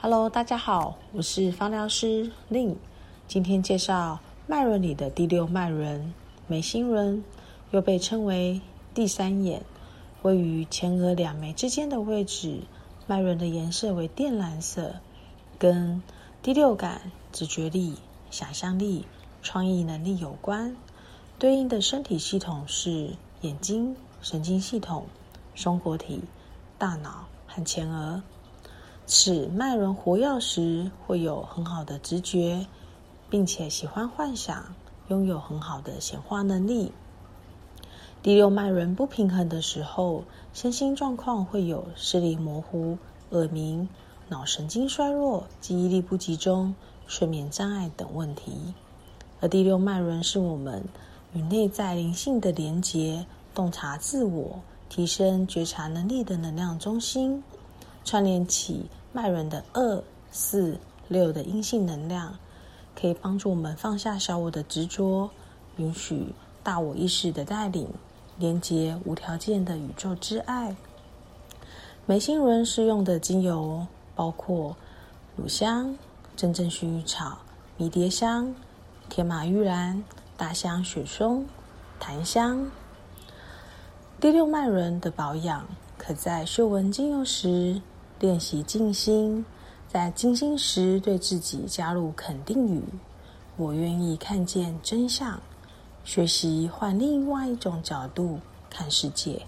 Hello，大家好，我是芳疗师令。今天介绍脉轮里的第六脉轮——眉心轮，又被称为第三眼，位于前额两眉之间的位置。脉轮的颜色为靛蓝色，跟第六感、直觉力、想象力、创意能力有关。对应的身体系统是眼睛、神经系统、松果体、大脑和前额。此脉轮活跃时，会有很好的直觉，并且喜欢幻想，拥有很好的显化能力。第六脉轮不平衡的时候，身心状况会有视力模糊、耳鸣、脑神经衰弱、记忆力不集中、睡眠障碍等问题。而第六脉轮是我们与内在灵性的连结、洞察自我、提升觉察能力的能量中心，串联起。脉轮的二、四、六的阴性能量，可以帮助我们放下小我的执着，允许大我意识的带领，连接无条件的宇宙之爱。眉心轮适用的精油包括乳香、真正薰衣草、迷迭香、天马玉兰、大香雪松、檀香。第六脉轮的保养，可在嗅闻精油时。练习静心，在静心时对自己加入肯定语：“我愿意看见真相。”学习换另外一种角度看世界。